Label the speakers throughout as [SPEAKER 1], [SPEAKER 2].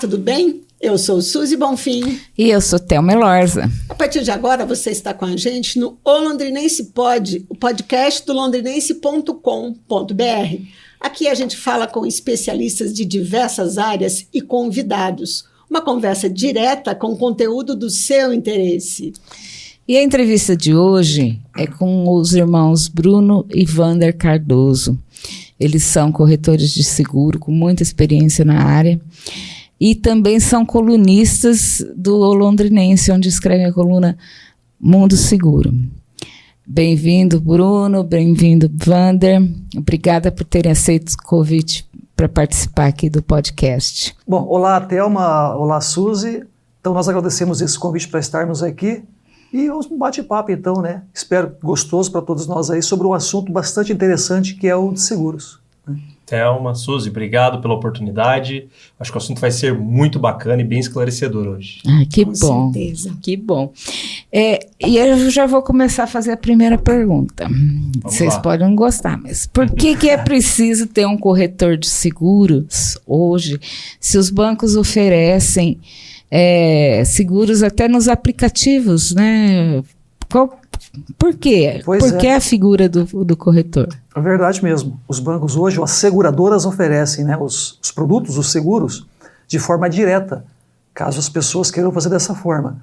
[SPEAKER 1] Tudo bem? Eu sou Suzy Bonfim.
[SPEAKER 2] E eu sou Thelma Elorza.
[SPEAKER 1] A partir de agora, você está com a gente no O Londrinense Pod, o podcast do londrinense.com.br. Aqui a gente fala com especialistas de diversas áreas e convidados. Uma conversa direta com conteúdo do seu interesse.
[SPEAKER 2] E a entrevista de hoje é com os irmãos Bruno e Vander Cardoso. Eles são corretores de seguro com muita experiência na área e também são colunistas do Londrinense, onde escrevem a coluna Mundo Seguro. Bem-vindo, Bruno, bem-vindo, Vander. Obrigada por terem aceito o convite para participar aqui do podcast.
[SPEAKER 3] Bom, olá, Thelma, olá, Suzy. Então, nós agradecemos esse convite para estarmos aqui e um bate-papo, então, né? Espero gostoso para todos nós aí sobre um assunto bastante interessante que é o de seguros.
[SPEAKER 4] Thelma, Suzy, obrigado pela oportunidade. Acho que o assunto vai ser muito bacana e bem esclarecedor hoje.
[SPEAKER 2] Ah, que
[SPEAKER 1] Com
[SPEAKER 2] bom.
[SPEAKER 1] certeza.
[SPEAKER 2] Que bom. É, e eu já vou começar a fazer a primeira pergunta. Vocês
[SPEAKER 4] lá.
[SPEAKER 2] podem não gostar, mas por que, que é preciso ter um corretor de seguros hoje, se os bancos oferecem é, seguros até nos aplicativos, né? Qual, por quê?
[SPEAKER 3] Pois
[SPEAKER 2] por
[SPEAKER 3] é.
[SPEAKER 2] que a figura do, do corretor?
[SPEAKER 3] É verdade mesmo. Os bancos hoje, as seguradoras oferecem né, os, os produtos, os seguros, de forma direta, caso as pessoas queiram fazer dessa forma.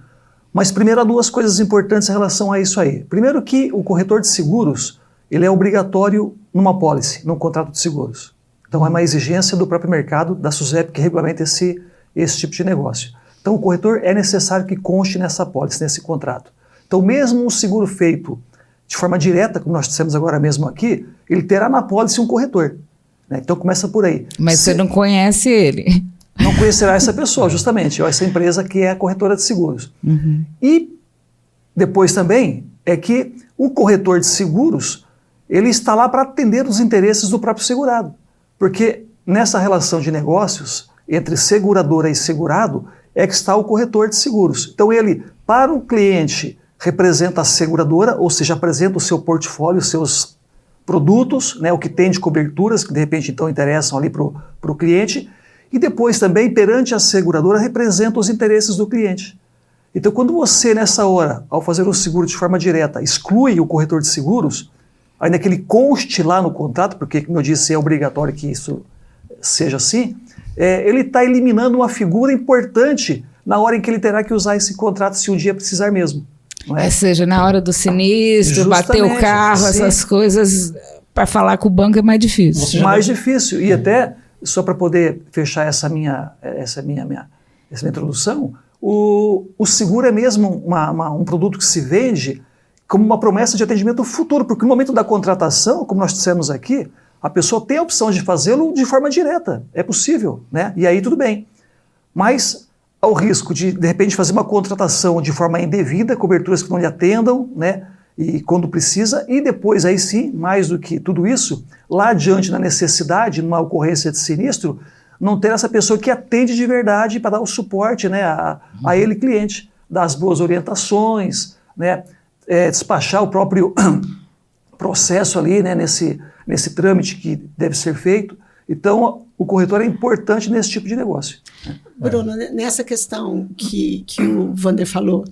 [SPEAKER 3] Mas primeiro há duas coisas importantes em relação a isso aí. Primeiro que o corretor de seguros, ele é obrigatório numa pólice, num contrato de seguros. Então é uma exigência do próprio mercado, da SUSEP, que regulamenta esse, esse tipo de negócio. Então o corretor é necessário que conste nessa pólice, nesse contrato. Então mesmo um seguro feito de forma direta, como nós dissemos agora mesmo aqui, ele terá na pólice um corretor. né? Então começa por aí.
[SPEAKER 2] Mas
[SPEAKER 3] Se-
[SPEAKER 2] você não conhece ele.
[SPEAKER 3] não conhecerá essa pessoa, justamente, ou essa empresa que é a corretora de seguros. E depois também é que o corretor de seguros ele está lá para atender os interesses do próprio segurado, porque nessa relação de negócios entre seguradora e segurado é que está o corretor de seguros. Então ele, para o cliente, representa a seguradora, ou seja, apresenta o seu portfólio, os seus produtos, né, o que tem de coberturas, que de repente então interessam ali para o cliente, e depois também, perante a seguradora, representa os interesses do cliente. Então, quando você, nessa hora, ao fazer o seguro de forma direta, exclui o corretor de seguros, ainda que ele conste lá no contrato, porque, como eu disse, é obrigatório que isso seja assim, é, ele está eliminando uma figura importante na hora em que ele terá que usar esse contrato se um dia precisar mesmo. É?
[SPEAKER 2] Ou seja, na hora do sinistro, bater o
[SPEAKER 3] Justamente,
[SPEAKER 2] carro,
[SPEAKER 3] sim.
[SPEAKER 2] essas coisas, para falar com o banco é mais difícil.
[SPEAKER 3] Mais difícil. E até, só para poder fechar essa minha, essa minha, minha, essa minha introdução, o, o seguro é mesmo uma- uma- um produto que se vende como uma promessa de atendimento futuro, porque no momento da contratação, como nós dissemos aqui, a pessoa tem a opção de fazê-lo de forma direta. É possível, né? E aí tudo bem. Mas ao risco de, de repente, fazer uma contratação de forma indevida, coberturas que não lhe atendam, né? E quando precisa, e depois, aí sim, mais do que tudo isso, lá adiante na necessidade, numa ocorrência de sinistro, não ter essa pessoa que atende de verdade para dar o suporte né, a, a ele, cliente, dar as boas orientações, né, é, despachar o próprio processo ali, né, nesse, nesse trâmite que deve ser feito. Então, o corretor é importante nesse tipo de negócio.
[SPEAKER 1] Bruno, né, nessa questão que, que o Vander falou,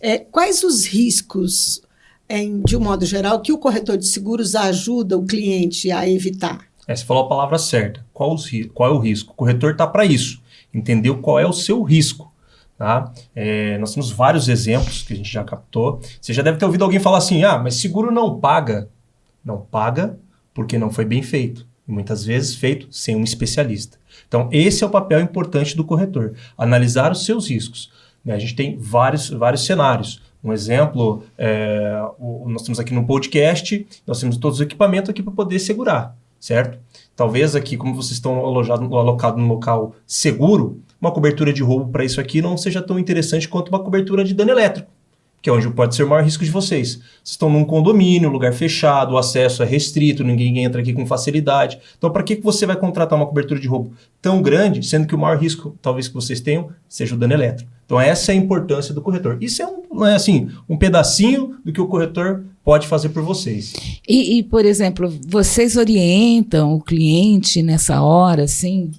[SPEAKER 1] é, quais os riscos, em, de um modo geral, que o corretor de seguros ajuda o cliente a evitar?
[SPEAKER 4] É, você falou a palavra certa. Qual, os qual é o risco? O corretor está para isso. Entendeu qual é o seu risco. Tá? É, nós temos vários exemplos que a gente já captou. Você já deve ter ouvido alguém falar assim: ah, mas seguro não paga. Não paga porque não foi bem feito. Muitas vezes feito sem um especialista. Então, esse é o papel importante do corretor: analisar os seus riscos. Né? A gente tem vários, vários cenários. Um exemplo, é, o- nós temos aqui no podcast, nós temos todos os equipamentos aqui para poder segurar, certo? Talvez aqui, como vocês estão alojados, alocados num local seguro, uma cobertura de roubo para isso aqui não seja tão interessante quanto uma cobertura de dano elétrico, que é onde pode ser o maior risco de vocês. Vocês estão num condomínio, lugar fechado, o acesso é restrito, ninguém entra aqui com facilidade. Então, para que você vai contratar uma cobertura de roubo tão grande, sendo que o maior risco, talvez, que vocês tenham, seja o dano elétrico? Então, essa é a importância do corretor. Isso é um, é assim, um pedacinho do que o corretor pode fazer por vocês.
[SPEAKER 2] E, e, por exemplo, vocês orientam o cliente nessa hora, assim,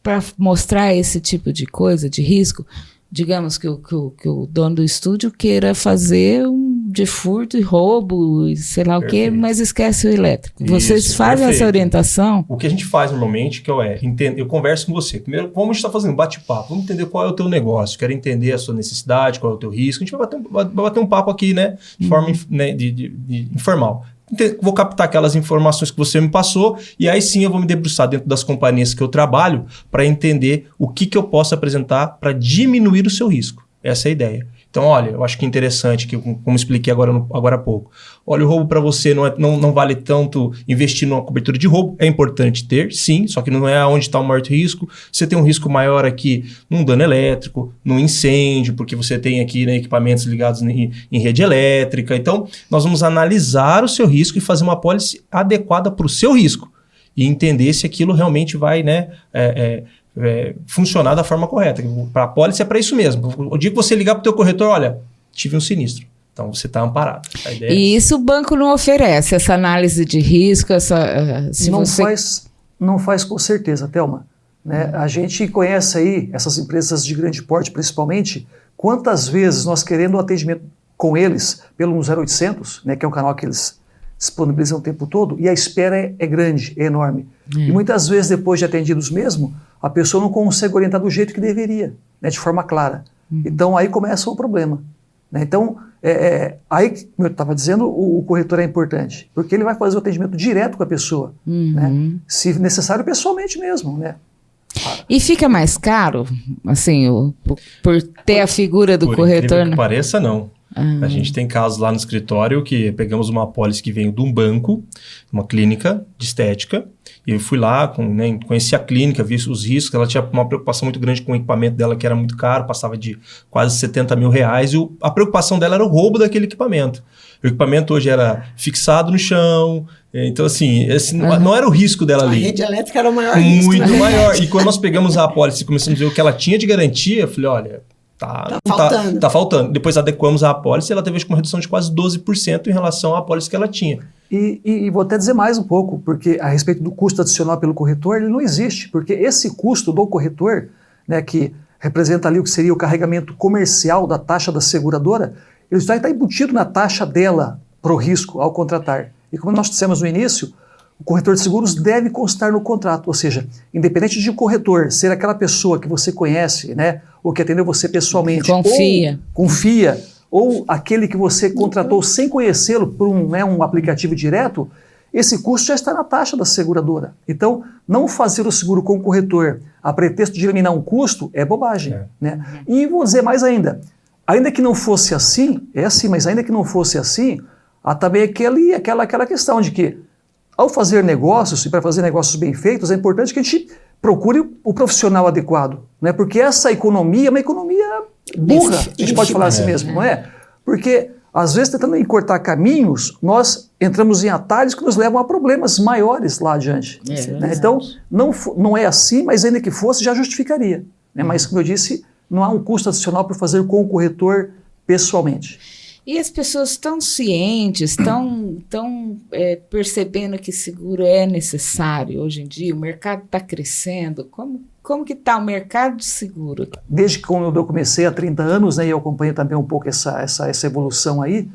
[SPEAKER 2] para mostrar esse tipo de coisa, de risco, digamos que o, que o, que o dono do estúdio queira fazer um de furto e roubo, e sei lá perfeito. o quê, mas esquece o elétrico. Isso, Vocês fazem perfeito. essa orientação?
[SPEAKER 4] O que a gente faz normalmente, que eu é, entendo, eu converso com você. Primeiro, vamos estar fazendo bate-papo, vamos entender qual é o teu negócio, quero entender a sua necessidade, qual é o teu risco. A gente vai bater um, vai bater um papo aqui, né, de forma uhum. né, de, de, de informal vou captar aquelas informações que você me passou e aí sim eu vou me debruçar dentro das companhias que eu trabalho para entender o que, que eu posso apresentar para diminuir o seu risco. Essa é a ideia. Então, olha, eu acho que interessante, que como expliquei agora, agora há pouco. Olha, o roubo para você não, é, não, não vale tanto investir numa cobertura de roubo. É importante ter, sim, só que não é onde está o maior risco. Você tem um risco maior aqui num dano elétrico, num incêndio, porque você tem aqui né, equipamentos ligados em, em rede elétrica. Então, nós vamos analisar o seu risco e fazer uma pólice adequada para o seu risco. E entender se aquilo realmente vai né, é, é, é, funcionar da forma correta. Para a pólice é para isso mesmo. O dia que você ligar para o teu corretor, olha, tive um sinistro. Então você está amparado.
[SPEAKER 2] e é isso o banco não oferece, essa análise de risco, essa. Uh,
[SPEAKER 3] se não, você... faz, não faz com certeza, Thelma. Né? A gente conhece aí essas empresas de grande porte, principalmente, quantas vezes nós querendo o atendimento com eles pelo 0800, né, que é um canal que eles disponibilizam o tempo todo, e a espera é, é grande, é enorme. E hum. muitas vezes, depois de atendidos mesmo, a pessoa não consegue orientar do jeito que deveria, né, de forma clara. Uhum. Então aí começa o problema. Né? Então, é, é, aí, como eu estava dizendo, o, o, corretor é importante, porque ele vai fazer o atendimento direto com a pessoa, uhum. né? se necessário, pessoalmente mesmo. Né?
[SPEAKER 2] E fica mais caro, assim, o, por ter a figura do
[SPEAKER 4] por
[SPEAKER 2] corretor?
[SPEAKER 4] Que né? pareça, não. A gente tem casos lá no escritório que pegamos uma apólice que veio de um banco, uma clínica de estética, e eu fui lá, com, né, conheci a clínica, vi os riscos, ela tinha uma preocupação muito grande com o equipamento dela, que era muito caro, passava de quase 70 mil reais, e o, a preocupação dela era o roubo daquele equipamento. O equipamento hoje era fixado no chão, então, assim, esse uhum. não era o risco dela ali.
[SPEAKER 1] A rede elétrica era o maior
[SPEAKER 4] risco. Muito né? maior. E quando nós pegamos a apólice e começamos a ver o que ela tinha de garantia, eu falei, olha, Tá, tá, tá, faltando. Tá, tá, faltando. Depois adequamos a apólice e ela teve uma redução de quase 12% em relação à apólice que ela tinha.
[SPEAKER 3] E, e, e, vou até dizer mais um pouco, porque a respeito do custo adicional pelo corretor, ele não existe, porque esse custo do corretor, né, que representa ali o que seria o carregamento comercial da taxa da seguradora, ele já está embutido na taxa dela para o risco ao contratar. E como nós dissemos no início, o corretor de seguros deve constar no contrato, ou seja, independente de o corretor ser aquela pessoa que você conhece, né, ou que atendeu você pessoalmente,
[SPEAKER 2] confia,
[SPEAKER 3] ou, confia, ou aquele que você contratou sem conhecê-lo por um, né, um aplicativo direto, esse custo já está na taxa da seguradora. Então, não fazer o seguro com o corretor a pretexto de eliminar um custo é bobagem. É. Né? E vou dizer mais ainda, ainda que não fosse assim, é assim, mas ainda que não fosse assim, há também aquele, aquela, aquela questão de que ao fazer negócios, e para fazer negócios bem feitos, é importante que a gente procure o profissional adequado, né? porque essa economia é uma economia burra, a gente pode falar assim mesmo, não é? Porque, às vezes, tentando encurtar caminhos, nós entramos em atalhos que nos levam a problemas maiores lá adiante. É, né? Então, não, não é assim, mas ainda que fosse, já justificaria. Né? Mas, como eu disse, não há um custo adicional para fazer com o corretor pessoalmente.
[SPEAKER 2] E as pessoas estão cientes, estão tão, é, percebendo que seguro é necessário hoje em dia? O mercado está crescendo. Como, como que está o mercado de seguro?
[SPEAKER 3] Desde que eu comecei há 30 anos, né, e eu acompanho também um pouco essa, essa, essa evolução aí,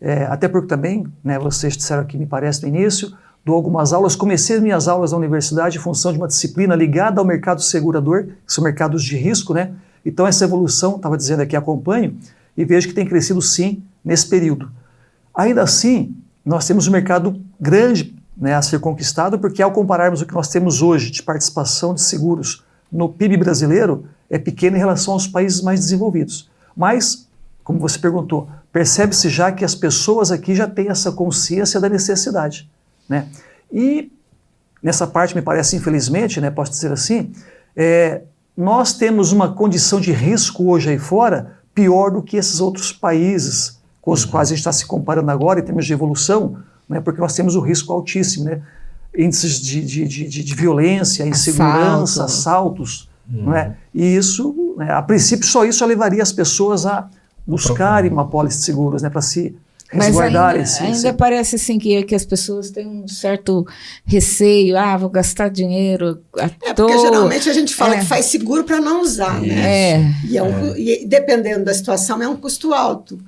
[SPEAKER 3] é, até porque também, né, vocês disseram aqui, me parece, no início, dou algumas aulas, comecei as minhas aulas na universidade em função de uma disciplina ligada ao mercado segurador, que são mercados de risco, né? Então essa evolução, estava dizendo aqui, acompanho, e vejo que tem crescido sim nesse período. Ainda assim, nós temos um mercado grande né, a ser conquistado, porque ao compararmos o que nós temos hoje de participação de seguros no PIB brasileiro, é pequeno em relação aos países mais desenvolvidos. Mas, como você perguntou, percebe-se já que as pessoas aqui já têm essa consciência da necessidade. Né? E nessa parte, me parece, infelizmente, né, posso dizer assim, é, nós temos uma condição de risco hoje aí fora pior do que esses outros países com os uhum. quais a gente está se comparando agora em termos de evolução, né, porque nós temos o risco altíssimo, né, índices de, de, de, de violência, insegurança, assaltos, uhum. não é? e isso, né, a princípio, só isso levaria as pessoas a buscarem uma pólice de seguros né, para se
[SPEAKER 2] Mas
[SPEAKER 3] resguardar
[SPEAKER 2] ainda,
[SPEAKER 3] esse,
[SPEAKER 2] ainda parece assim que, que as pessoas têm um certo receio. Ah, vou gastar dinheiro à
[SPEAKER 1] É
[SPEAKER 2] toa.
[SPEAKER 1] porque geralmente a gente fala
[SPEAKER 2] É.
[SPEAKER 1] que faz seguro para não usar, né?
[SPEAKER 2] É.
[SPEAKER 1] E, é um cu- e dependendo da situação, é um custo alto.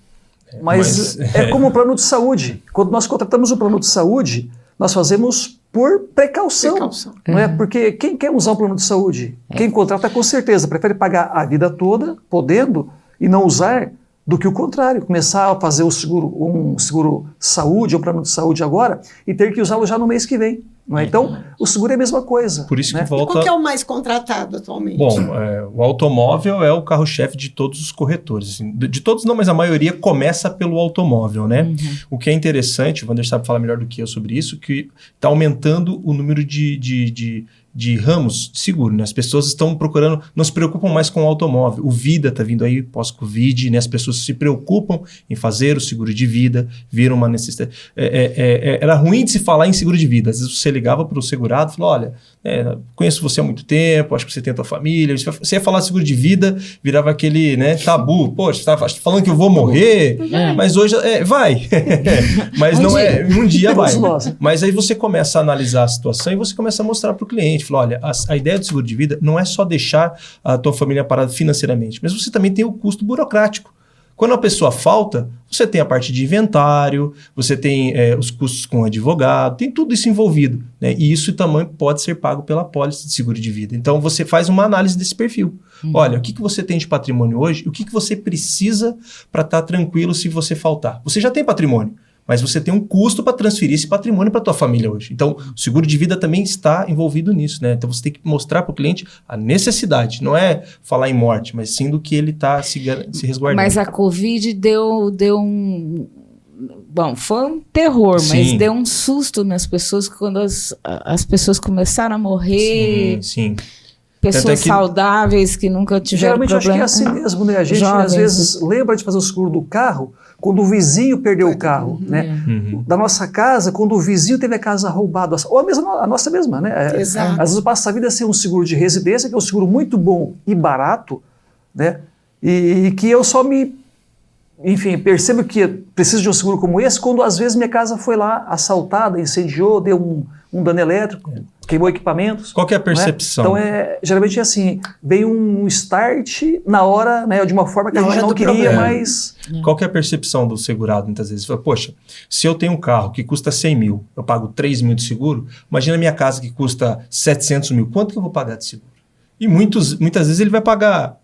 [SPEAKER 3] Mas,
[SPEAKER 4] Mas-
[SPEAKER 3] é como o plano de saúde. Quando nós contratamos o plano de saúde, nós fazemos por precaução.
[SPEAKER 1] Precaução.
[SPEAKER 3] Não é? Porque quem quer usar um plano de saúde? Quem contrata, com certeza, prefere pagar a vida toda, podendo, e não usar, do que o contrário. Começar a fazer o seguro, um seguro saúde, um plano de saúde agora, e ter que usá-lo já no mês que vem. Não é? Então, o seguro é a mesma coisa.
[SPEAKER 4] Por isso
[SPEAKER 3] né?
[SPEAKER 4] que volta.
[SPEAKER 1] Qual que é o mais contratado atualmente?
[SPEAKER 4] Bom, é, o automóvel é o carro-chefe de todos os corretores. assim. De, de todos não, mas a maioria começa pelo automóvel, né? O que é interessante, o Wander sabe falar melhor do que eu sobre isso, que está aumentando o número de, de, de, de ramos de seguro. Né? As pessoas estão procurando, não se preocupam mais com o automóvel. O Vida está vindo aí pós-Covid, né? as pessoas se preocupam em fazer o seguro de vida, viram uma necessidade. É, é, é, era ruim de se falar em seguro de vida. Às vezes você ligava para o segurado e falou: olha, é, conheço você há muito tempo, acho que você tem a tua família. Você você ia falar seguro de vida, virava aquele né, tabu. Poxa, você está falando que eu vou morrer,
[SPEAKER 2] É.
[SPEAKER 4] mas hoje é, vai. mas
[SPEAKER 2] Um
[SPEAKER 4] não
[SPEAKER 2] dia.
[SPEAKER 4] é. Um dia vai. Mas aí você começa a analisar a situação e você começa a mostrar para o cliente. Fala, olha, a, a ideia do seguro de vida não é só deixar a tua família parada financeiramente, mas você também tem o custo burocrático. Quando a pessoa falta, você tem a parte de inventário, você tem eh, os custos com advogado, tem tudo isso envolvido. Né? E isso também pode ser pago pela pólice de seguro de vida. Então você faz uma análise desse perfil. Olha, o que, que você tem de patrimônio hoje o que, que você precisa para estar tranquilo se você faltar. Você já tem patrimônio, mas você tem um custo para transferir esse patrimônio para tua família hoje. Então, o seguro de vida também está envolvido nisso, né? Então, você tem que mostrar para o cliente a necessidade, não é falar em morte, mas sim do que ele está se, se resguardando.
[SPEAKER 2] Mas a Covid deu, deu um. Bom, foi um terror, mas
[SPEAKER 4] Sim.
[SPEAKER 2] deu um susto nas pessoas quando as, as pessoas começaram a morrer.
[SPEAKER 4] Sim, sim.
[SPEAKER 2] Pessoas
[SPEAKER 4] Tanto é que-
[SPEAKER 2] saudáveis que nunca tiveram
[SPEAKER 3] Geralmente eu acho que é
[SPEAKER 2] problema.
[SPEAKER 3] assim mesmo, né? A gente
[SPEAKER 2] Jovens.
[SPEAKER 3] às vezes lembra de fazer o seguro do carro quando o vizinho perdeu o carro, né?
[SPEAKER 4] Uhum.
[SPEAKER 3] Da nossa casa, quando o vizinho teve a casa roubada, ou a, mesma, a nossa mesma, né? É,
[SPEAKER 1] Exato.
[SPEAKER 3] Às vezes passa a vida sem um seguro de residência, que é um seguro muito bom e barato, né? E, e que eu só me, enfim, percebo que preciso de um seguro como esse quando às vezes minha casa foi lá assaltada, incendiou, deu um, um dano elétrico, queimou equipamentos.
[SPEAKER 4] Qual que é a
[SPEAKER 3] né?
[SPEAKER 4] percepção?
[SPEAKER 3] Então, é, geralmente é assim, vem um start na hora, né, de uma forma que
[SPEAKER 1] Na
[SPEAKER 3] a gente não
[SPEAKER 1] do
[SPEAKER 3] queria,
[SPEAKER 1] problema.
[SPEAKER 3] mas...
[SPEAKER 4] Qual que é a percepção do segurado muitas vezes? Fala, Poxa, se eu tenho um carro que custa 100 mil, eu pago 3 mil de seguro, imagina a minha casa que custa 700 mil, quanto que eu vou pagar de seguro? E muitos, muitas vezes ele vai pagar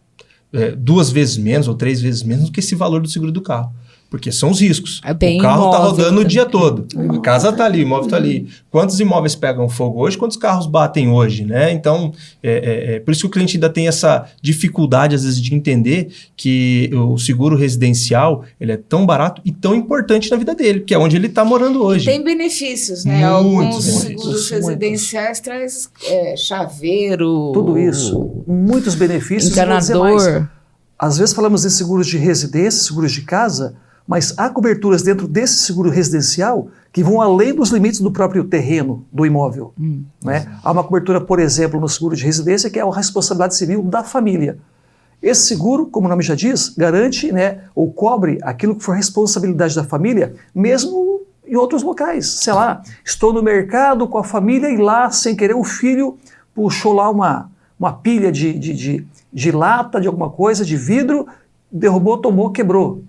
[SPEAKER 4] é, duas vezes menos ou três vezes menos do que esse valor do seguro do carro. Porque são os riscos.
[SPEAKER 2] É bem
[SPEAKER 4] o carro está
[SPEAKER 2] imóvel
[SPEAKER 4] rodando o dia todo. A casa está ali, o imóvel está ali. Quantos imóveis pegam fogo hoje? Quantos carros batem hoje? Né? Então, é, é, é por isso que o cliente ainda tem essa dificuldade, às vezes, de entender que o seguro residencial ele é tão barato e tão importante na vida dele, que é onde ele está morando hoje.
[SPEAKER 2] Tem benefícios, né?
[SPEAKER 4] Muitos
[SPEAKER 2] Alguns
[SPEAKER 4] benefícios,
[SPEAKER 2] seguros
[SPEAKER 3] muitos.
[SPEAKER 2] residenciais traz é, chaveiro.
[SPEAKER 3] Tudo isso, muitos benefícios. e
[SPEAKER 2] Encanador.
[SPEAKER 3] Às vezes falamos de seguros de residência, seguros de casa, mas há coberturas dentro desse seguro residencial que vão além dos limites do próprio terreno do imóvel. Né? Há uma cobertura, por exemplo, no seguro de residência que é a responsabilidade civil da família. Esse seguro, como o nome já diz, garante né, ou cobre aquilo que for responsabilidade da família, mesmo em outros locais. Sei lá, estou no mercado com a família e lá, sem querer, o filho puxou lá uma, uma pilha de, de, de, de lata, de alguma coisa, de vidro, derrubou, tomou, quebrou.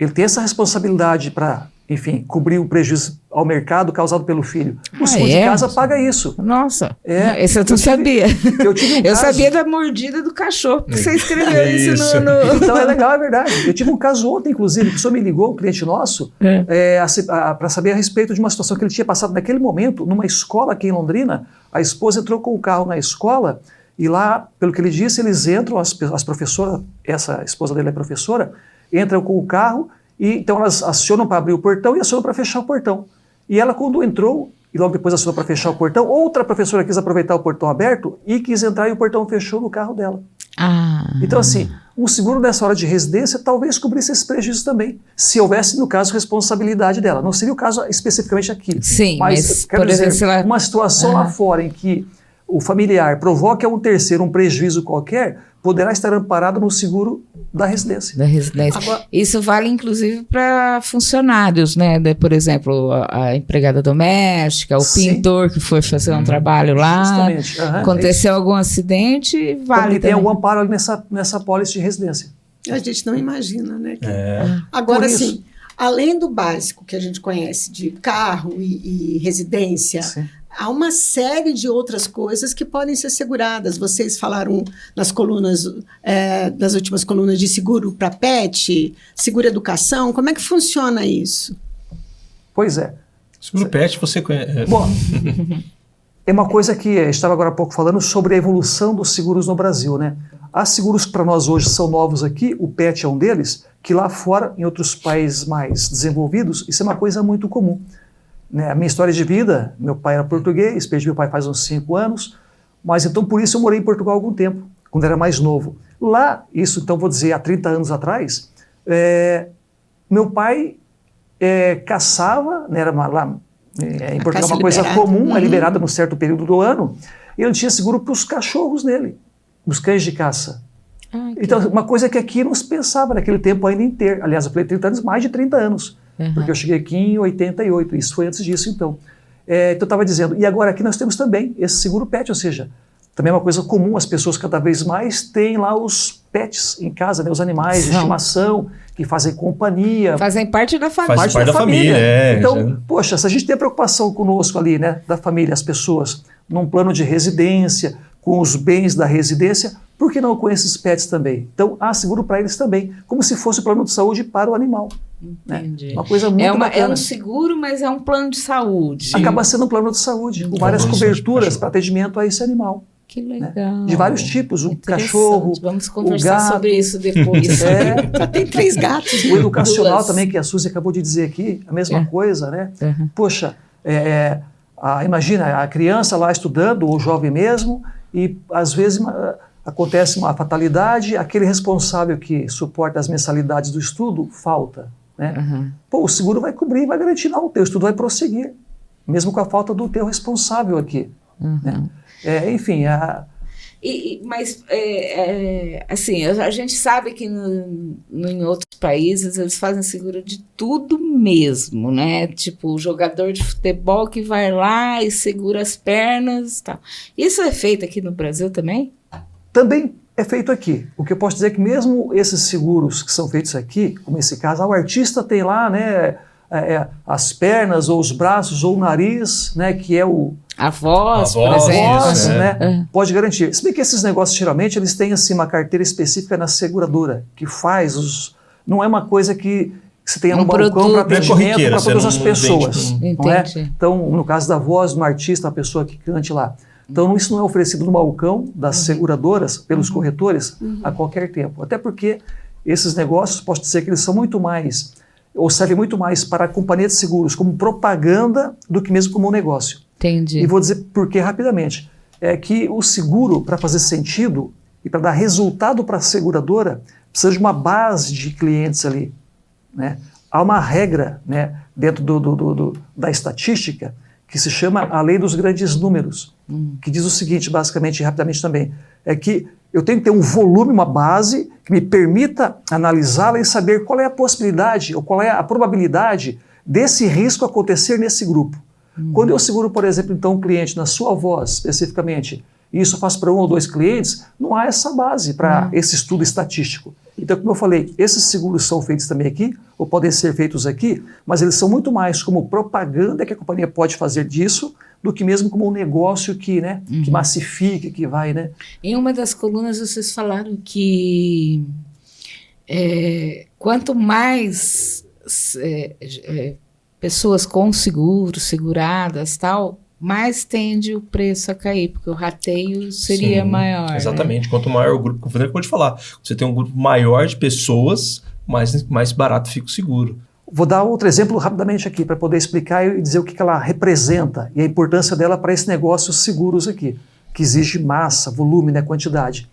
[SPEAKER 3] Ele tem essa responsabilidade para, enfim, cobrir o prejuízo ao mercado causado pelo filho. O
[SPEAKER 2] Ah,
[SPEAKER 3] seguro
[SPEAKER 2] é?
[SPEAKER 3] de casa paga isso.
[SPEAKER 2] Nossa,
[SPEAKER 3] É,
[SPEAKER 2] esse eu não
[SPEAKER 3] eu tive-
[SPEAKER 2] sabia.
[SPEAKER 3] Eu tive um
[SPEAKER 2] Eu
[SPEAKER 3] caso-
[SPEAKER 2] sabia da mordida do cachorro, porque você escreveu isso,
[SPEAKER 4] Isso.
[SPEAKER 2] no... no-
[SPEAKER 3] Então é legal, é verdade. Eu tive um caso ontem, inclusive, que o pessoa me ligou, um cliente nosso,
[SPEAKER 2] É.
[SPEAKER 3] para saber a respeito de uma situação que ele tinha passado naquele momento, numa escola aqui em Londrina. A esposa entrou com o carro na escola e lá, pelo que ele disse, eles entram, as, as professoras, essa esposa dele é professora, entram com o carro e então elas acionam para abrir o portão e acionam para fechar o portão. E ela, quando entrou, e logo depois acionou para fechar o portão, outra professora quis aproveitar o portão aberto e quis entrar e o portão fechou no carro dela.
[SPEAKER 2] Ah,
[SPEAKER 3] Então, assim, um seguro nessa hora de residência talvez cobrisse esses prejuízos também, se houvesse, no caso, responsabilidade dela. Não seria o caso especificamente aqui.
[SPEAKER 2] Sim, mas,
[SPEAKER 3] quero
[SPEAKER 2] por
[SPEAKER 3] dizer,
[SPEAKER 2] ela-
[SPEAKER 3] uma situação lá fora em que o familiar provoque a um terceiro um prejuízo qualquer, poderá estar amparado no seguro da residência.
[SPEAKER 2] Da residência. Agora, Isso vale inclusive para funcionários, né? De, por exemplo, a, a, empregada doméstica, o sim. pintor que foi fazer um uhum. trabalho lá. Justamente. Uhum, aconteceu é algum acidente, vale.
[SPEAKER 3] Então, tem algum amparo ali nessa, nessa pólice de residência.
[SPEAKER 1] A gente não imagina, né? É. Agora, sim, além do básico que a gente conhece de carro e, e residência, sim há uma série de outras coisas que podem ser seguradas. Vocês falaram nas colunas, é, nas últimas colunas de seguro para PET, seguro educação. Como é que funciona isso?
[SPEAKER 3] Pois é.
[SPEAKER 4] Seguro PET você conhece. É.
[SPEAKER 3] Bom, é uma coisa que estava agora há pouco falando sobre a evolução dos seguros no Brasil, né? Há seguros que para nós hoje são novos aqui, o PET é um deles, que lá fora, em outros países mais desenvolvidos, isso é uma coisa muito comum. Né, a minha história de vida, meu pai era português, perdi meu pai faz uns cinco anos, mas então por isso eu morei em Portugal há algum tempo, quando era mais novo. Lá, isso então vou dizer há 30 anos atrás, é, meu pai é, caçava, né, era uma, lá é, em Portugal uma coisa comum, é uhum. é liberada num certo período do ano, e ele tinha seguro para os cachorros dele, os cães de caça. Ah, então, uma coisa que aqui não se pensava naquele tempo ainda em ter. Aliás, eu falei 30 anos, mais de 30 anos. Uhum. Porque eu cheguei aqui em 88, isso foi antes disso, então. É, então eu estava dizendo, e agora aqui nós temos também esse seguro pet, ou seja, também é uma coisa comum, as pessoas cada vez mais têm lá os pets em casa, né, os animais de estimação, que fazem companhia.
[SPEAKER 2] Fazem parte da família.
[SPEAKER 4] Faz parte da, da família. família. É,
[SPEAKER 3] então, já... poxa, se a gente tem a preocupação conosco ali, né, da família, as pessoas, num plano de residência, com os bens da residência, por que não com esses pets também? Então, há seguro para eles também, como se fosse o plano de saúde para o animal.
[SPEAKER 2] Né? Entendi.
[SPEAKER 3] Né? Uma coisa muito
[SPEAKER 2] é, uma,
[SPEAKER 3] bacana.
[SPEAKER 2] é um seguro, mas é um plano de saúde.
[SPEAKER 3] Acaba sendo um plano de saúde, com várias coberturas para atendimento a esse animal.
[SPEAKER 2] Que né? legal.
[SPEAKER 3] Né? De vários tipos, o cachorro,
[SPEAKER 2] Vamos conversar gato, sobre isso depois.
[SPEAKER 3] É,
[SPEAKER 1] Já tem três gatos.
[SPEAKER 3] O educacional Duas. também, que a Suzy acabou de dizer aqui, a mesma é. coisa, né? Uhum. Poxa, é, é, a, imagina a criança lá estudando, ou jovem mesmo, e às vezes acontece uma fatalidade, aquele responsável que suporta as mensalidades do estudo falta. Né? Uhum. Pô, o seguro vai cobrir, vai garantir, não, o teu estudo vai prosseguir, mesmo com a falta do teu responsável aqui. Uhum. Né? É, enfim, a,
[SPEAKER 2] e, mas, é, é, assim, a gente sabe que no, no, em outros países eles fazem seguro de tudo mesmo, né? Tipo, o jogador de futebol que vai lá e segura as pernas e tal. Isso é feito aqui no Brasil também?
[SPEAKER 3] Também é feito aqui. O que eu posso dizer é que mesmo esses seguros que são feitos aqui, como esse caso, o artista tem lá, né, é, é, as pernas ou os braços ou o nariz, né, que é o
[SPEAKER 2] a voz,
[SPEAKER 3] a voz, voz né, é. pode garantir. Se bem que esses negócios geralmente eles têm assim uma carteira específica na seguradora que faz os não é uma coisa que se tenha um no balcão para atendimento para todas as pessoas. Não é? Então, no caso da voz do artista, a pessoa que cante lá. Então, isso não é oferecido no balcão das uhum. seguradoras, pelos uhum. corretores, uhum. a qualquer tempo. Até porque esses negócios, posso dizer que eles são muito mais, ou servem muito mais para a companhia de seguros como propaganda do que mesmo como um negócio.
[SPEAKER 2] Entendi.
[SPEAKER 3] E vou dizer por que rapidamente. É que o seguro, para fazer sentido e para dar resultado para a seguradora, precisa de uma base de clientes ali. Né? Há uma regra né, dentro do, do, do, da estatística que se chama a lei dos grandes números, hum. que diz o seguinte, basicamente, rapidamente também, é que eu tenho que ter um volume, uma base que me permita analisá-la e saber qual é a possibilidade ou qual é a probabilidade desse risco acontecer nesse grupo. Hum. Quando eu seguro, por exemplo, então um cliente na sua voz, especificamente, e isso faz para um ou dois clientes, não há essa base para hum. esse estudo estatístico. Então, como eu falei, esses seguros são feitos também aqui, ou podem ser feitos aqui, mas eles são muito mais como propaganda que a companhia pode fazer disso, do que mesmo como um negócio que, né, uhum. que massifica, que vai, né?
[SPEAKER 2] Em uma das colunas vocês falaram que é, quanto mais é, é, pessoas com seguro, seguradas, tal, mais tende o preço a cair, porque o rateio seria Sim, maior. Né?
[SPEAKER 4] Exatamente. Né? Quanto maior o grupo, o Frederico pode falar, você tem um grupo maior de pessoas, mais, mais barato fica o seguro.
[SPEAKER 3] Vou dar outro exemplo rapidamente aqui para poder explicar e dizer o que, ela representa e a importância dela para esse negócio seguros aqui, que exige massa, volume, né, quantidade.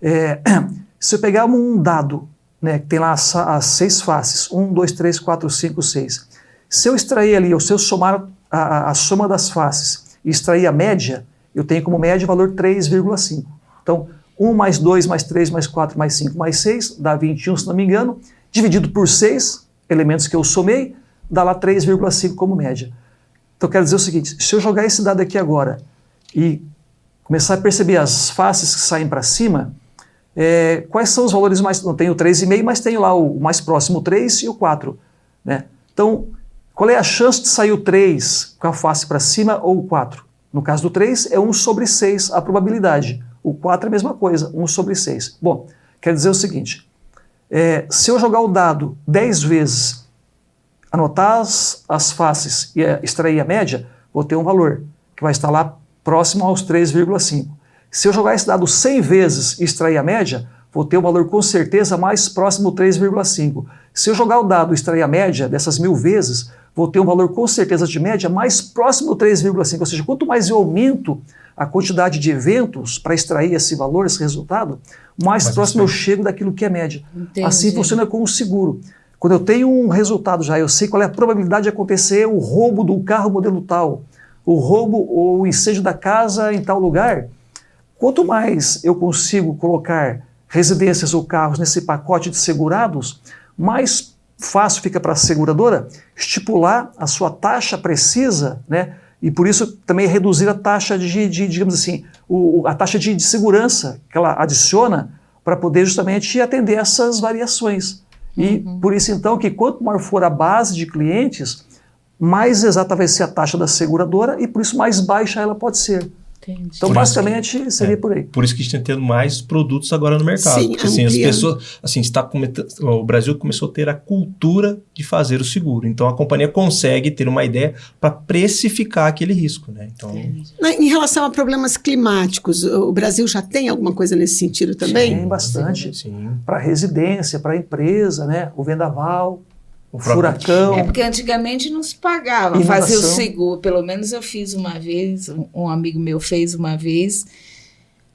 [SPEAKER 3] É, se eu pegar um dado né, que tem lá as, as seis faces, um, dois, três, quatro, cinco, seis, se eu extrair ali, ou se eu somar a, a, soma das faces e extrair a média, eu tenho como média o valor 3,5. Então, 1 mais 2 mais 3 mais 4 mais 5 mais 6 dá 21, se não me engano, dividido por 6, elementos que eu somei, dá lá 3,5 como média. Então, quero dizer o seguinte: se eu jogar esse dado aqui agora e começar a perceber as faces que saem para cima, é, quais são os valores mais. Não tenho 3,5, mas tenho lá o mais próximo, o 3 e o 4. Né? Então, qual é a chance de sair o 3 com a face para cima ou o 4? No caso do 3, é 1 sobre 6 a probabilidade. O 4 é a mesma coisa, 1 sobre 6. Bom, quer dizer o seguinte: é, se eu jogar o dado 10 vezes, anotar as, as faces e é, extrair a média, vou ter um valor que vai estar lá próximo aos 3,5. Se eu jogar esse dado 100 vezes e extrair a média, vou ter um valor com certeza mais próximo do 3,5. Se eu jogar o dado e extrair a média dessas mil vezes, vou ter um valor com certeza de média mais próximo do 3,5. Ou seja, quanto mais eu aumento a quantidade de eventos para extrair esse valor, esse resultado, mais Mas próximo eu chego daquilo que é média. Entendi. Assim funciona com o seguro. Quando eu tenho um resultado já, eu sei qual é a probabilidade de acontecer o roubo do carro modelo tal, o roubo ou o incêndio da casa em tal lugar. Quanto mais eu consigo colocar residências ou carros nesse pacote de segurados, mais fácil fica para a seguradora estipular a sua taxa precisa, né? E por isso também reduzir a taxa de, de digamos assim, o, a taxa de, de segurança que ela adiciona para poder justamente atender essas variações. E uhum. por isso então que quanto maior for a base de clientes, mais exata vai ser a taxa da seguradora e por isso mais baixa ela pode ser. Entendi. Então, por basicamente, seria é, por aí.
[SPEAKER 4] Por isso que a gente está tendo mais produtos agora no mercado. Sim, assim, as pessoas, assim, está o Brasil começou a ter a cultura de fazer o seguro. Então, a companhia consegue ter uma ideia para precificar aquele risco. Né? Então...
[SPEAKER 1] Em relação a problemas climáticos, o Brasil já tem alguma coisa nesse sentido também?
[SPEAKER 3] Tem bastante. Para residência, para empresa, né? o vendaval. O furacão.
[SPEAKER 2] É porque antigamente não se pagava fazer o seguro. Pelo menos eu fiz uma vez, um amigo meu fez uma vez.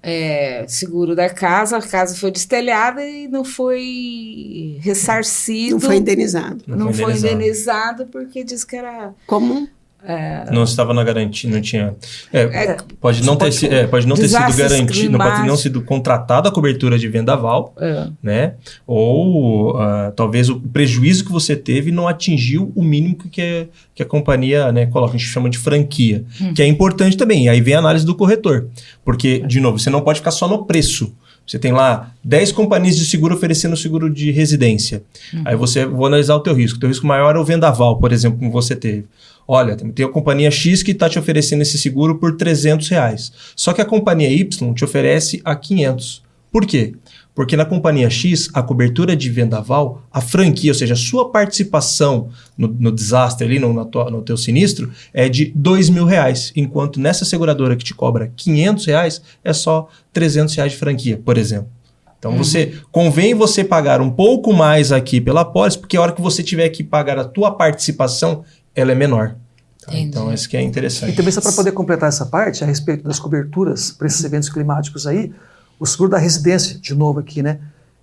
[SPEAKER 2] É, seguro da casa, a casa foi destelhada e não foi ressarcido.
[SPEAKER 1] Não foi indenizado.
[SPEAKER 2] Não, não foi, indenizado. indenizado porque diz que era
[SPEAKER 1] comum.
[SPEAKER 2] É,
[SPEAKER 4] não estava na garantia, não tinha. É, é, pode, não ter, pode, é, pode não ter sido garantido, não pode não sido contratada a cobertura de vendaval, é. né? Ou uh, talvez o prejuízo que você teve não atingiu o mínimo que, é, que a companhia né, coloca, a gente chama de franquia, hum. que é importante também. E aí vem a análise do corretor. Porque, de novo, você não pode ficar só no preço. Você tem lá 10 companhias de seguro oferecendo seguro de residência. Uhum. Aí você vou analisar o teu risco. O teu risco maior é o vendaval, por exemplo, como você teve. Olha, tem a companhia X que está te oferecendo esse seguro por 300 reais. Só que a companhia Y te oferece a 500. Por quê? Porque na companhia X, a cobertura de vendaval, a franquia, ou seja, a sua participação no, no desastre ali, no, no teu sinistro, é de dois mil reais. Enquanto nessa seguradora que te cobra 500 reais, é só 300 reais de franquia, por exemplo. Então uhum. você convém você pagar um pouco mais aqui pela pólice, porque a hora que você tiver que pagar a tua participação, ela é menor. Tá? Então, isso que é interessante.
[SPEAKER 3] E também só para poder completar essa parte, a respeito das coberturas para esses eventos climáticos aí, o seguro da residência, de novo aqui, né?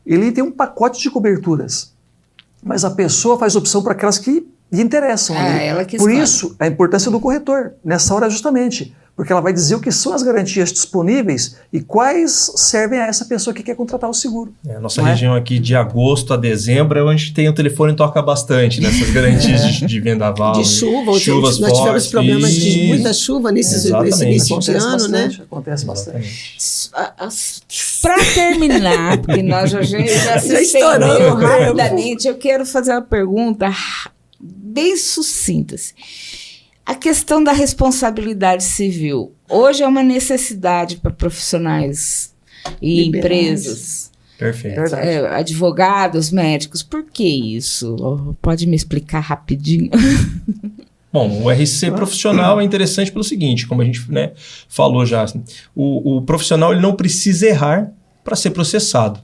[SPEAKER 3] Ele tem um pacote de coberturas, mas a pessoa faz opção para aquelas que lhe interessam.
[SPEAKER 2] É, ela que
[SPEAKER 3] Por isso, a importância do corretor, nessa hora justamente porque ela vai dizer o que são as garantias disponíveis e quais servem a essa pessoa que quer contratar o seguro.
[SPEAKER 4] É, nossa é? região é? aqui de agosto a dezembro é onde a gente tem o telefone toca bastante nessas garantias é. de, de vendaval.
[SPEAKER 1] De chuva, chuvas nós tivemos problemas e... de muita chuva nesse, nesse início de ano, né?
[SPEAKER 3] bastante, né? Acontece bastante.
[SPEAKER 2] Para terminar, porque nós já, já, já se estendeu rapidamente, eu quero fazer uma pergunta bem sucinta. Assim. A questão da responsabilidade civil. Hoje é uma necessidade para profissionais e Liberais. empresas.
[SPEAKER 4] Perfeito.
[SPEAKER 2] É, advogados, médicos. Por que isso? Pode me explicar rapidinho?
[SPEAKER 4] Bom, o RC profissional é interessante pelo seguinte, como a gente né, falou já, assim, o, o profissional ele não precisa errar para ser processado.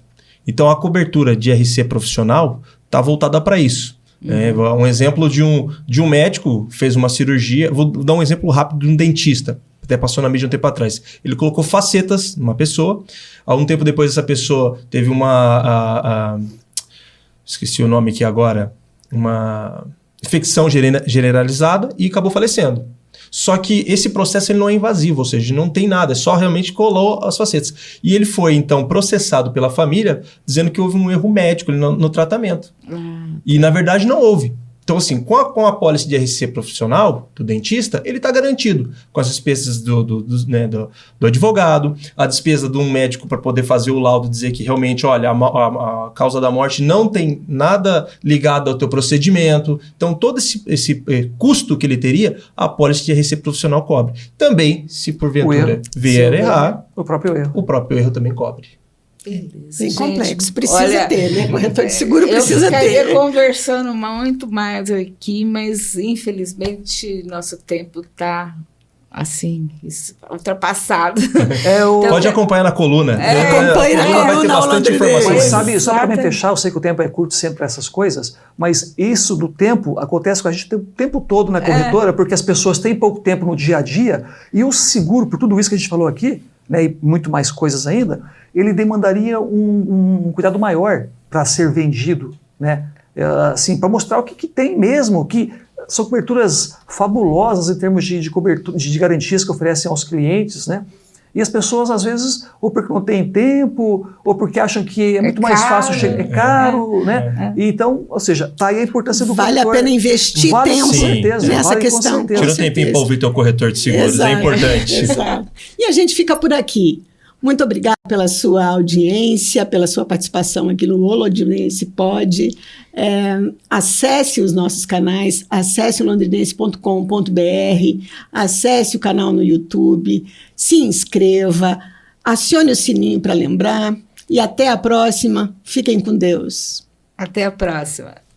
[SPEAKER 4] Então a cobertura de RC profissional está voltada para isso. É, um exemplo de um, de um médico fez uma cirurgia. Vou dar um exemplo rápido de um dentista. Até passou na mídia um tempo atrás. Ele colocou facetas numa pessoa. Algum tempo depois, essa pessoa teve uma. A, a, esqueci o nome aqui agora. Uma infecção generalizada e acabou falecendo. Só que esse processo ele não é invasivo, ou seja, não tem nada, é só realmente colou as facetas. E ele foi, então, processado pela família, dizendo que houve um erro médico no, no tratamento. E, na verdade, não houve. Então, assim, com a, com a pólice de RC profissional do dentista, ele está garantido com as despesas do, do, do, né, do, do advogado, a despesa de um médico para poder fazer o laudo dizer que realmente, olha, a, a, a, causa da morte não tem nada ligado ao teu procedimento. Então, todo esse, esse eh, custo que ele teria, a pólice de RC profissional cobre. Também, se porventura vier errar,
[SPEAKER 3] o próprio erro.
[SPEAKER 4] O próprio erro também cobre.
[SPEAKER 1] Beleza. Bem complexo, precisa olha, ter, né? Corretor de seguro precisa
[SPEAKER 2] eu
[SPEAKER 1] ter.
[SPEAKER 2] Eu conversando muito mais aqui, mas infelizmente nosso tempo está assim, ultrapassado.
[SPEAKER 4] É o... então, Pode acompanhar na coluna.
[SPEAKER 1] É, é, acompanha na coluna.
[SPEAKER 4] Vai ter bastante informação.
[SPEAKER 3] Mas sabe, só para me fechar, eu sei que o tempo é curto sempre para essas coisas, mas isso do tempo acontece com a gente o tempo todo na é. corretora, é. porque as pessoas têm pouco tempo no dia a dia e o seguro, por tudo isso que a gente falou aqui, né, e muito mais coisas ainda, ele demandaria um, um cuidado maior para ser vendido, né? É, assim, para mostrar o que, que, tem mesmo, que são coberturas fabulosas em termos de, de, cobertura, de, garantias que oferecem aos clientes, né? E as pessoas, às vezes, ou porque não têm tempo, ou porque acham que é, é muito mais fácil chegar, é caro, é, né? É. então, ou seja, está aí a importância do
[SPEAKER 1] Vale
[SPEAKER 3] corretor.
[SPEAKER 1] a pena investir
[SPEAKER 3] vale,
[SPEAKER 1] tempo
[SPEAKER 3] com certeza,
[SPEAKER 1] nessa
[SPEAKER 3] vale
[SPEAKER 1] questão.
[SPEAKER 4] Tira um tempinho para ouvir teu corretor de seguros, é Exato. é importante.
[SPEAKER 1] Exato. E a gente fica por aqui. Muito obrigada pela sua audiência, pela sua participação aqui no Londrinense Pod. É, acesse os nossos canais, acesse londrinense.com.br, acesse o canal no YouTube, se inscreva, acione o sininho para lembrar e até a próxima. Fiquem com Deus.
[SPEAKER 2] Até a próxima.